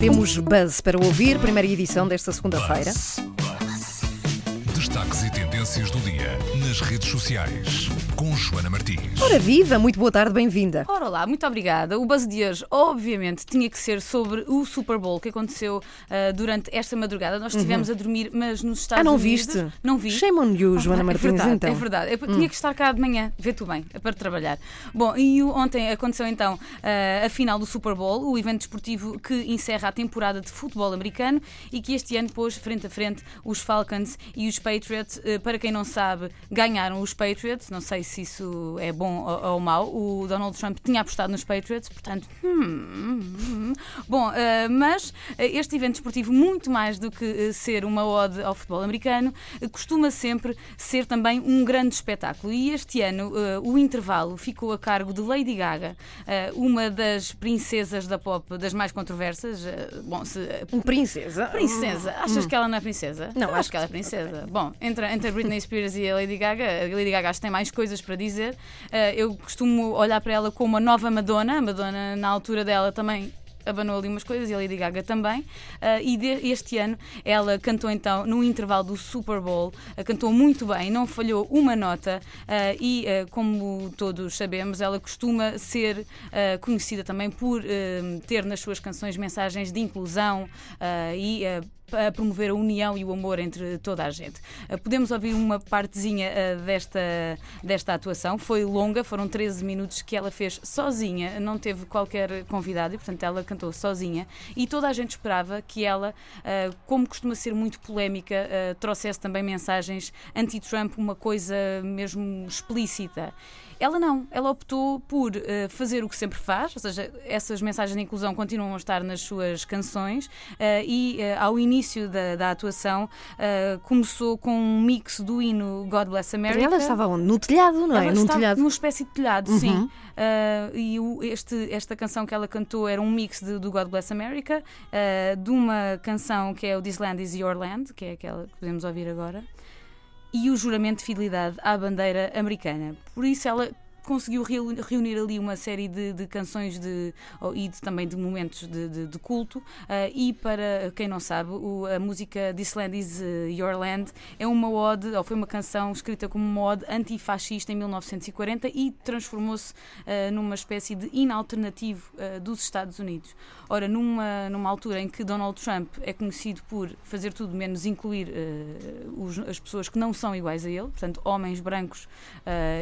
Temos Buzz para ouvir, primeira edição desta segunda-feira. Destaques e tendências do dia nas redes sociais com Joana Martins. Ora viva, muito boa tarde, bem-vinda. Ora olá, muito obrigada. O buzz de hoje, obviamente, tinha que ser sobre o Super Bowl que aconteceu uh, durante esta madrugada. Nós estivemos a dormir, mas nos Estados Uhum. Ah, não Unidos. viste? Não vi. Shame on you, Joana é Martins, verdade, então. É verdade. Eu tinha que estar cá de manhã, vê tu bem, é para trabalhar. Bom, e ontem aconteceu então uh, a final do Super Bowl, o evento desportivo que encerra a temporada de futebol americano e que este ano pôs frente a frente os Falcons e os Patriots. Uh, para quem não sabe, ganharam os Patriots. Não sei se isso é bom ou, ou mau. O Donald Trump tinha apostado nos Patriots, portanto. hum, hum. Bom, uh, mas uh, este evento desportivo, muito mais do que uh, ser uma ode ao futebol americano, costuma sempre ser também um grande espetáculo. E este ano uh, o intervalo ficou a cargo de Lady Gaga, uh, uma das princesas da pop das mais controversas. Bom, se, Princesa. Princesa? Achas que ela não é princesa? Não, acho acho que ela é princesa. Bom, entre, entre a Britney Spears e a Lady Gaga, a Lady Gaga acho que tem mais coisas para dizer. Eh, eu costumo olhar para ela como a nova Madonna. A Madonna, na altura dela, também abanou ali umas coisas e a Lady Gaga também. Eh, e de- este ano ela cantou então no intervalo do Super Bowl, eh, cantou muito bem, não falhou uma nota eh, e, como todos sabemos, ela costuma ser conhecida também por ter nas suas canções mensagens de inclusão e a promover a união e o amor entre toda a gente. Uh, Podemos ouvir uma partezinha uh, desta, desta atuação. Foi longa, foram 13 minutos que ela fez sozinha, não teve qualquer convidado e, portanto, ela cantou sozinha. E toda a gente esperava que ela, uh, como costuma ser muito polémica, trouxesse também mensagens anti-Trump, uma coisa mesmo explícita. Ela não, ela optou por uh, fazer o que sempre faz, ou seja, essas mensagens de inclusão continuam a estar nas suas canções uh, e uh, ao início da, da atuação uh, começou com um mix do hino God Bless America. Ela estava onde? No telhado, não é? Ela Num estava telhado. numa espécie de telhado, Uhum. sim. Uh, e o- este, esta canção que ela cantou era um mix de- do God Bless America, uh, de uma canção que é o This Land Is Your Land, que é aquela que podemos ouvir agora, e o juramento de fidelidade à bandeira americana. Por isso ela conseguiu reu- reunir ali uma série de, de canções de, e de- também de momentos de, de- de culto ah, e para quem não sabe o- a música This Land Is uh, Your Land é uma ode ou foi uma canção escrita como uma ode antifascista em 1940 e transformou-se ah, numa espécie de hino alternativo ah, dos Estados Unidos ora numa, numa altura em que Donald Trump é conhecido por fazer tudo menos incluir ah, os- as pessoas que não são iguais a ele portanto homens brancos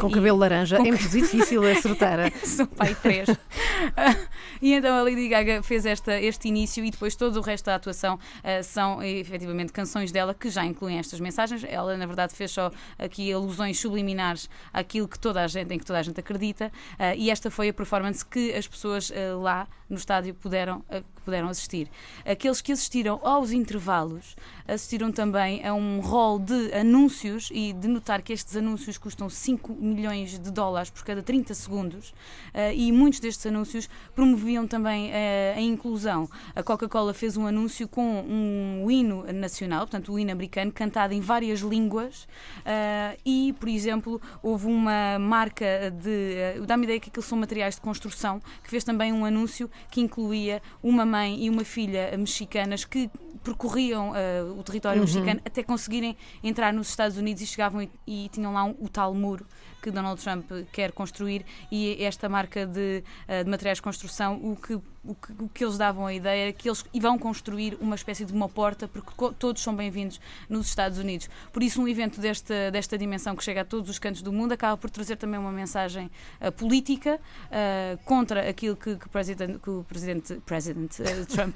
Com e- cabelo laranja. com É difícil acertar. são pai três. e então a Lady Gaga fez esta, este início e depois todo o resto da atuação eh, são efetivamente canções dela que já incluem estas mensagens. Ela, na verdade, fez só aqui alusões subliminares àquilo que toda a gente, em que toda a gente acredita. eh, e esta foi a performance que as pessoas eh, lá no estádio puderam, puderam assistir. Aqueles que assistiram aos intervalos assistiram também a um rol de anúncios e de notar que estes anúncios custam 5 milhões de dólares por cada 30 segundos eh, e muitos destes anúncios promoviam também eh, a inclusão. A Coca-Cola fez um anúncio com um hino nacional, portanto o hino americano, cantado em várias línguas eh, e, por exemplo, houve uma marca de... Dá-me ideia que aqueles são materiais de construção que fez também um anúncio que incluía uma mãe e uma filha mexicanas que percorriam eh, o território mexicano até conseguirem entrar nos Estados Unidos e chegavam e, e tinham lá um- o tal muro que Donald Trump quer construir e esta marca de, eh, de materiais de construção o que, o, que, o que eles davam a ideia que eles vão construir uma espécie de uma porta porque todos são bem-vindos nos Estados Unidos. Por isso um evento desta, desta dimensão que chega a todos os cantos do mundo acaba por trazer também uma mensagem eh, política eh, contra aquilo que, que, o presidente, que o presidente, president, eh, Trump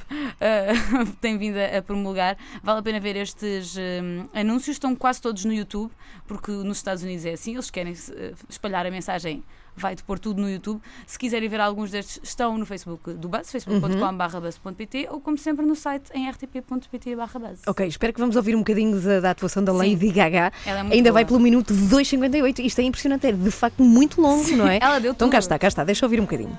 tem vindo a, promulgar. Vale a pena ver estes eh, anúncios, estão quase todos no YouTube, porque nos Estados Unidos é assim, eles querem espalhar a mensagem. Vai-te pôr tudo no YouTube. Se quiserem ver alguns destes, estão no Facebook do Buzz, facebook.com.br ou como sempre no site em rtp.pt/buzz. Ok, espero que vamos ouvir um bocadinho da, da atuação da Lady Gaga. Ela é muito Ainda vai boa. pelo minuto 2,58. Isto é impressionante, é de facto muito longo, não é? Ela deu Então tudo. cá está, cá está, deixa eu ouvir um bocadinho.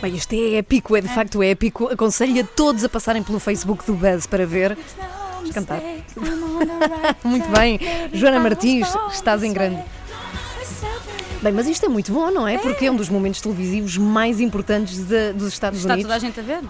Bem, isto é épico, é de facto épico. Aconselho a todos a passarem pelo Facebook do Buzz para ver. Vamos cantar. Muito bem. Joana Martins, estás em grande. Bem, mas isto é muito bom, não é? Porque é um dos momentos televisivos mais importantes de- dos Estados Está Unidos. toda a gente a ver.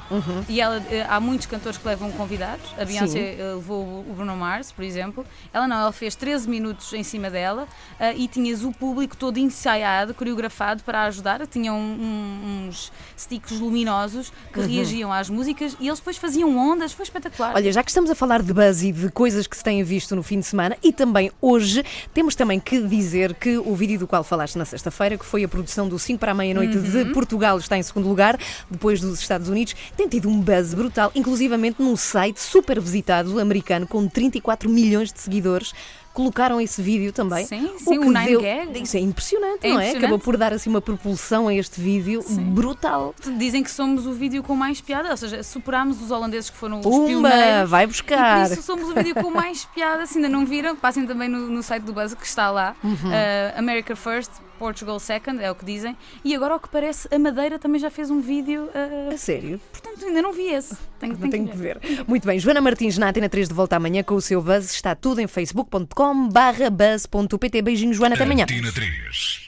E ela, eh, há muitos cantores que levam convidados. A Beyoncé eh, levou o Bruno Mars, por exemplo. Ela não, ela fez 13 minutos em cima dela eh, e tinhas o público todo ensaiado, coreografado para ajudar. Tinham uns sticks luminosos que reagiam às músicas e eles depois faziam ondas. Foi espetacular. Olha, já que estamos a falar de buzz e de coisas que se têm visto no fim de semana e também hoje, temos também que dizer que o vídeo do qual falaste na sexta-feira, que foi a produção do 5 para a meia-noite de Portugal, está em segundo lugar, depois dos Estados Unidos, tem tido um buzz brutal, inclusivamente num site super visitado americano com 34 milhões de seguidores. Colocaram esse vídeo também. Sim, sim, que o Nine deu- Gag. Isso é impressionante, É não é? impressionante. Acabou por dar assim uma propulsão a este vídeo brutal. Dizem que somos o vídeo com mais piada, ou seja, superámos os holandeses que foram os Pumba, pioneiros. vai E buscar. por isso somos o vídeo com mais piada. Se ainda não viram, passem também no, no site do Buzz que está lá. Uhum. Uh, America First, Portugal Second, é o que dizem. E agora, ao que parece, a Madeira também já fez um vídeo. uh, A sério? portanto, ainda não vi esse. Tenho, Não tenho que ver. Muito bem, Joana Martins na Antena 3 de volta amanhã com o seu buzz. Está tudo em facebook.com barra buzz.pt. Beijinho, Joana, até amanhã. Antena 3.